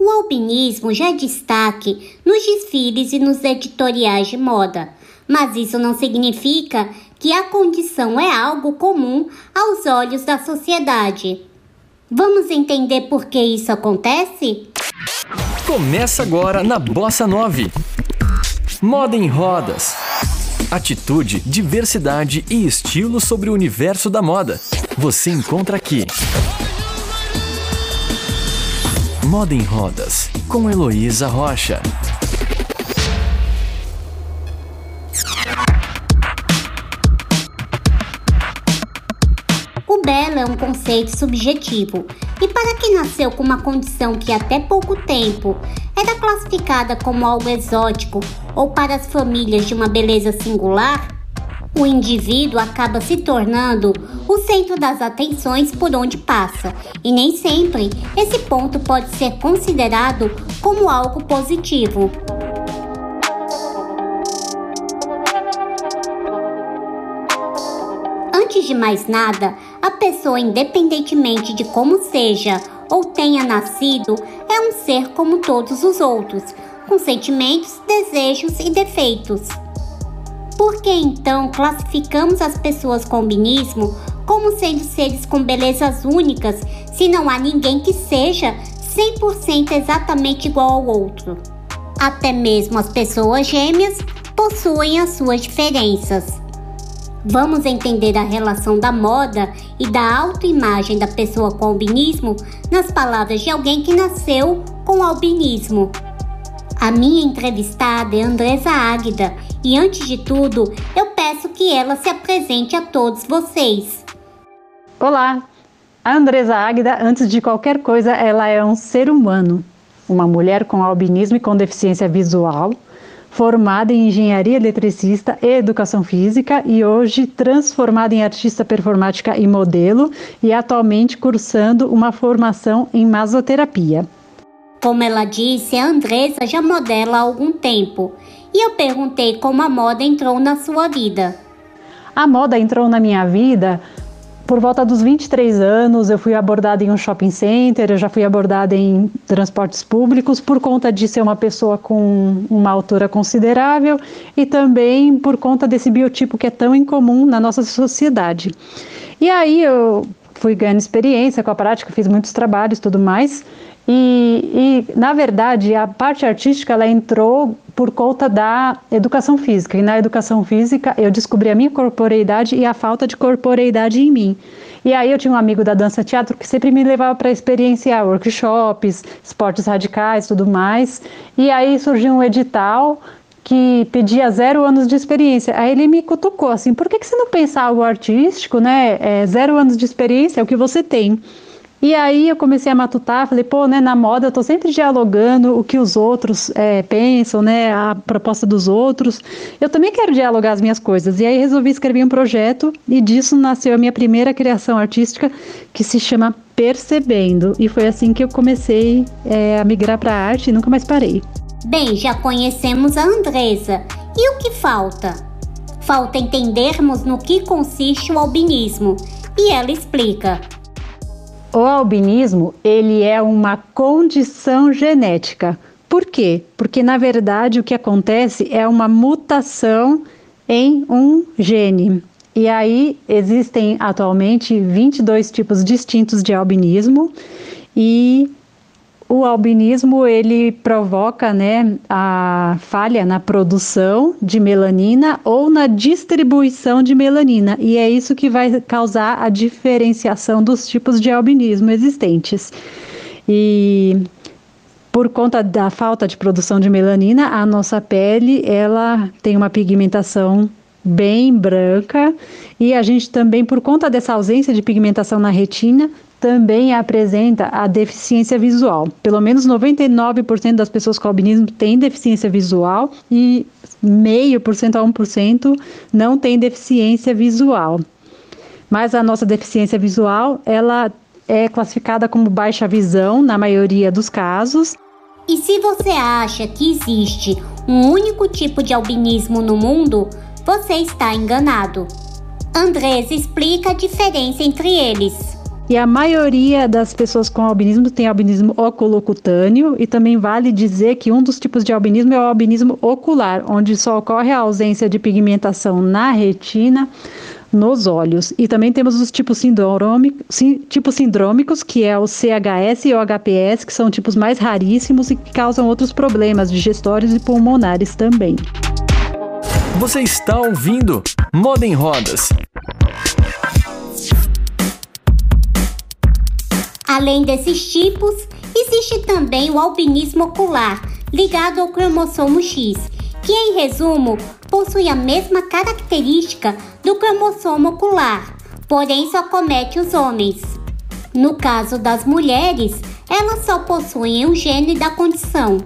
O albinismo já é destaque nos desfiles e nos editoriais de moda, mas isso não significa que a condição é algo comum aos olhos da sociedade. Vamos entender por que isso acontece? Começa agora na Bossa 9. Moda em rodas. Atitude, diversidade e estilo sobre o universo da moda. Você encontra aqui. Moda em Rodas, com Heloísa Rocha. O belo é um conceito subjetivo e para quem nasceu com uma condição que até pouco tempo era classificada como algo exótico ou para as famílias de uma beleza singular, o indivíduo acaba se tornando o centro das atenções por onde passa, e nem sempre esse ponto pode ser considerado como algo positivo. Antes de mais nada, a pessoa, independentemente de como seja ou tenha nascido, é um ser como todos os outros, com sentimentos, desejos e defeitos. Por que então classificamos as pessoas com albinismo como sendo seres com belezas únicas se não há ninguém que seja 100% exatamente igual ao outro? Até mesmo as pessoas gêmeas possuem as suas diferenças. Vamos entender a relação da moda e da autoimagem da pessoa com albinismo nas palavras de alguém que nasceu com albinismo. A minha entrevistada é Andresa Águida e antes de tudo, eu peço que ela se apresente a todos vocês. Olá, a Andresa Águida, antes de qualquer coisa, ela é um ser humano, uma mulher com albinismo e com deficiência visual, formada em engenharia eletricista e educação física e hoje transformada em artista performática e modelo e atualmente cursando uma formação em masoterapia. Como ela disse, a Andressa já modela há algum tempo. E eu perguntei como a moda entrou na sua vida. A moda entrou na minha vida por volta dos 23 anos. Eu fui abordada em um shopping center, eu já fui abordada em transportes públicos por conta de ser uma pessoa com uma altura considerável e também por conta desse biotipo que é tão incomum na nossa sociedade. E aí eu fui ganhando experiência com a prática, fiz muitos trabalhos tudo mais. E, e, na verdade, a parte artística ela entrou por conta da educação física. E na educação física eu descobri a minha corporeidade e a falta de corporeidade em mim. E aí eu tinha um amigo da dança teatro que sempre me levava para experienciar workshops, esportes radicais, tudo mais. E aí surgiu um edital que pedia zero anos de experiência. Aí ele me cutucou assim: por que, que você não pensa algo artístico, né? É, zero anos de experiência é o que você tem. E aí eu comecei a matutar, falei, pô, né, na moda eu tô sempre dialogando o que os outros é, pensam, né, a proposta dos outros. Eu também quero dialogar as minhas coisas. E aí resolvi escrever um projeto e disso nasceu a minha primeira criação artística que se chama Percebendo. E foi assim que eu comecei é, a migrar para arte e nunca mais parei. Bem, já conhecemos a Andresa. E o que falta? Falta entendermos no que consiste o albinismo. E ela explica. O albinismo, ele é uma condição genética. Por quê? Porque na verdade o que acontece é uma mutação em um gene. E aí existem atualmente 22 tipos distintos de albinismo e o albinismo ele provoca né, a falha na produção de melanina ou na distribuição de melanina, e é isso que vai causar a diferenciação dos tipos de albinismo existentes. E por conta da falta de produção de melanina, a nossa pele ela tem uma pigmentação bem branca e a gente também, por conta dessa ausência de pigmentação na retina, também apresenta a deficiência visual. Pelo menos 99% das pessoas com albinismo têm deficiência visual e meio por cento a 1% não tem deficiência visual. Mas a nossa deficiência visual, ela é classificada como baixa visão na maioria dos casos. E se você acha que existe um único tipo de albinismo no mundo, você está enganado. Andrés explica a diferença entre eles. E a maioria das pessoas com albinismo tem albinismo oculocutâneo e também vale dizer que um dos tipos de albinismo é o albinismo ocular, onde só ocorre a ausência de pigmentação na retina, nos olhos. E também temos os tipos, tipos sindrômicos, que é o CHS e o HPS, que são tipos mais raríssimos e que causam outros problemas digestórios e pulmonares também. Você está ouvindo Moda em Rodas. Além desses tipos, existe também o albinismo ocular, ligado ao cromossomo X, que em resumo possui a mesma característica do cromossomo ocular, porém só comete os homens. No caso das mulheres, elas só possuem o gene da condição.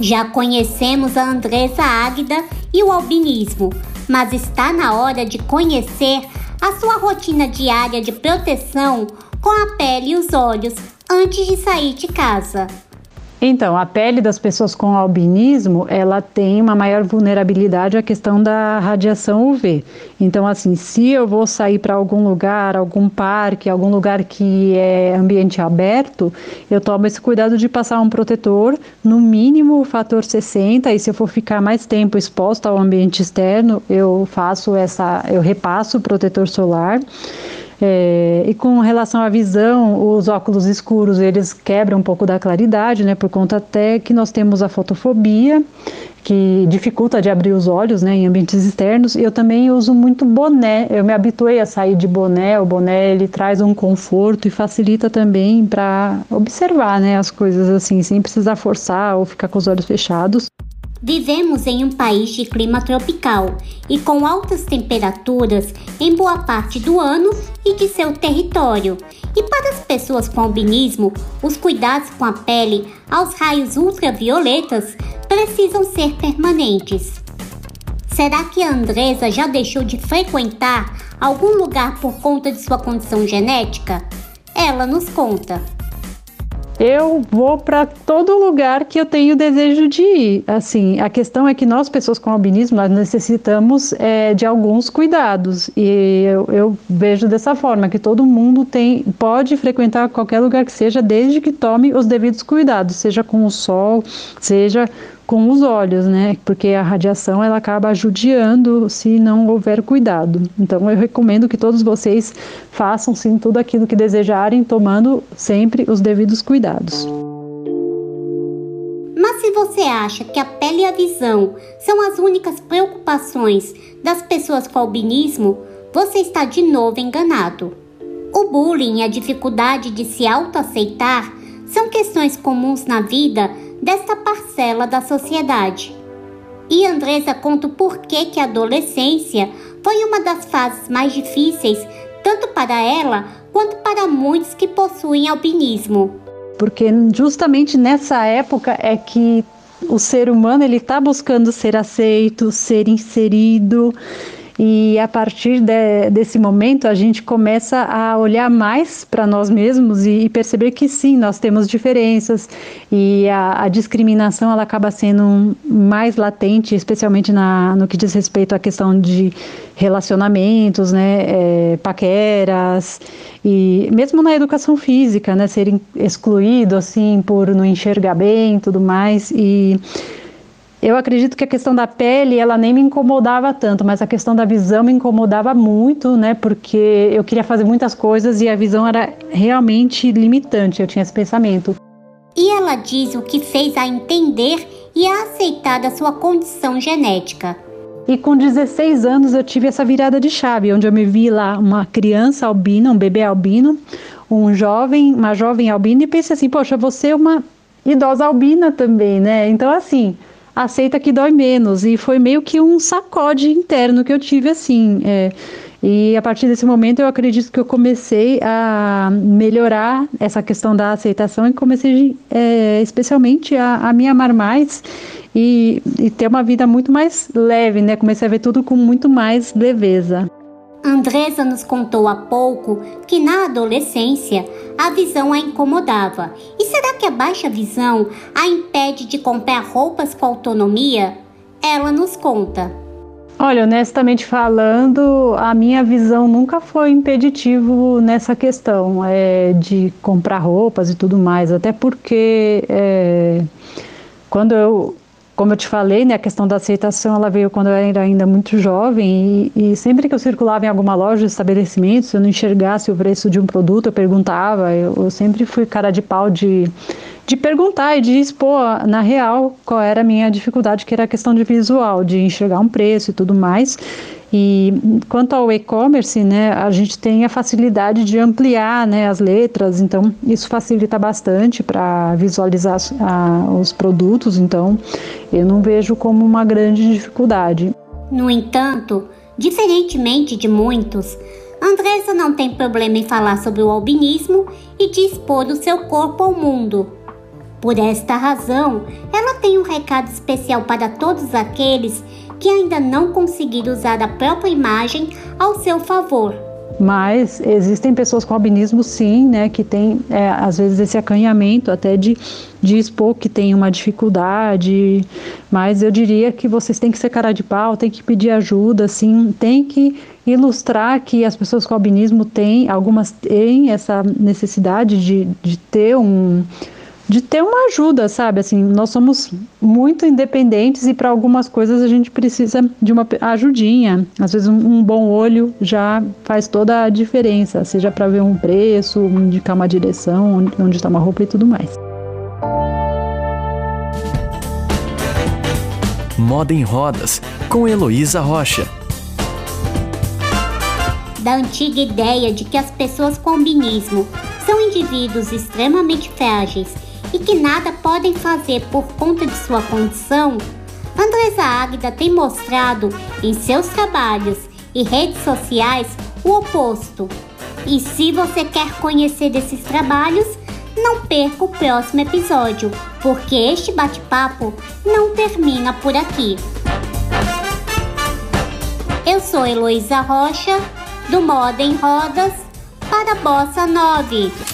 Já conhecemos a Andresa Águida e o albinismo, mas está na hora de conhecer a sua rotina diária de proteção com a pele e os olhos antes de sair de casa. Então, a pele das pessoas com albinismo, ela tem uma maior vulnerabilidade à questão da radiação UV. Então, assim, se eu vou sair para algum lugar, algum parque, algum lugar que é ambiente aberto, eu tomo esse cuidado de passar um protetor, no mínimo o fator 60, e se eu for ficar mais tempo exposto ao ambiente externo, eu faço essa, eu repasso o protetor solar. É, e com relação à visão, os óculos escuros eles quebram um pouco da claridade, né? Por conta até que nós temos a fotofobia, que dificulta de abrir os olhos, né? Em ambientes externos. Eu também uso muito boné. Eu me habituei a sair de boné. O boné ele traz um conforto e facilita também para observar, né? As coisas assim, sem precisar forçar ou ficar com os olhos fechados. Vivemos em um país de clima tropical e com altas temperaturas em boa parte do ano e de seu território. E para as pessoas com albinismo, os cuidados com a pele aos raios ultravioletas precisam ser permanentes. Será que a Andresa já deixou de frequentar algum lugar por conta de sua condição genética? Ela nos conta eu vou para todo lugar que eu tenho desejo de ir. Assim, a questão é que nós, pessoas com albinismo, nós necessitamos é, de alguns cuidados. E eu, eu, vejo dessa forma, que todo mundo tem, pode frequentar qualquer lugar que seja, desde que tome os devidos cuidados, seja com o sol, seja com os olhos, né? Porque a radiação ela acaba judiando se não houver cuidado. Então eu recomendo que todos vocês façam sim tudo aquilo que desejarem, tomando sempre os devidos cuidados. Mas se você acha que a pele e a visão são as únicas preocupações das pessoas com albinismo, você está de novo enganado. O bullying e a dificuldade de se autoaceitar são questões comuns na vida desta parcela da sociedade. E Andresa conta o porquê que a adolescência foi uma das fases mais difíceis, tanto para ela quanto para muitos que possuem albinismo. Porque justamente nessa época é que o ser humano ele está buscando ser aceito, ser inserido e a partir de, desse momento a gente começa a olhar mais para nós mesmos e, e, perceber que sim, nós temos diferenças. E a, a discriminação ela acaba sendo mais latente, especialmente na, no que diz respeito à questão de relacionamentos, né, é, paqueras. E mesmo na educação física, né, ser excluído assim por não enxergar bem, tudo mais. E eu acredito que a questão da pele, ela nem me incomodava tanto, mas a questão da visão me incomodava muito, né? Porque eu queria fazer muitas coisas e a visão era realmente limitante, eu tinha esse pensamento. E ela diz o que fez a entender e a aceitar da sua condição genética. E com 16 anos eu tive essa virada de chave, onde eu me vi lá uma criança albina, um bebê albino, um jovem, uma jovem albina e pensei assim, poxa, você é uma idosa albina também, né? Então assim, aceita que dói menos. E foi meio que um sacode interno que eu tive assim. É, e a partir desse momento eu acredito que eu comecei a melhorar essa questão da aceitação e comecei é, especialmente a, a, me amar mais e, e ter uma vida muito mais leve, né? Comecei a ver tudo com muito mais leveza. Andresa nos contou há pouco que na adolescência a visão a incomodava. E será que a baixa visão a impede de comprar roupas com autonomia? Ela nos conta. Olha, honestamente falando, a minha visão nunca foi impeditivo nessa questão é, de comprar roupas e tudo mais, até porque é, quando eu, como eu te falei, né, a questão da aceitação ela veio quando eu era ainda muito jovem e, e sempre que eu circulava em alguma loja, estabelecimento, se eu não enxergasse o preço de um produto, eu perguntava, eu, eu sempre fui cara de pau de de perguntar e de expor na real qual era a minha dificuldade, que era a questão de visual, de enxergar um preço e tudo mais. E quanto ao e-commerce, né, a gente tem a facilidade de ampliar né, as letras, então isso facilita bastante para visualizar a, os produtos, então eu não vejo como uma grande dificuldade. No entanto, diferentemente de muitos, Andresa não tem problema em falar sobre o albinismo e de expor o seu corpo ao mundo. Por esta razão, ela tem um recado especial para todos aqueles que ainda não conseguiram usar a própria imagem ao seu favor. Mas existem pessoas com albinismo, sim, né, que tem é, às vezes esse acanhamento até de, de expor que tem uma dificuldade. Mas eu diria que vocês têm que ser cara de pau, têm que pedir ajuda, sim, tem que ilustrar que as pessoas com albinismo têm, algumas têm essa necessidade de, de ter um de ter uma ajuda, sabe? Assim, nós somos muito independentes e para algumas coisas a gente precisa de uma ajudinha. Às vezes um, um bom olho já faz toda a diferença, seja para ver um preço, indicar uma direção, onde está uma roupa e tudo mais. Moda em Rodas, com Heloísa Rocha. Da antiga ideia de que as pessoas com albinismo são indivíduos extremamente frágeis e que nada podem fazer por conta de sua condição, Andresa Águida tem mostrado em seus trabalhos e redes sociais o oposto. E se você quer conhecer desses trabalhos, não perca o próximo episódio, porque este bate-papo não termina por aqui. Eu sou Heloísa Rocha, do Moda em Rodas, para Bossa 9.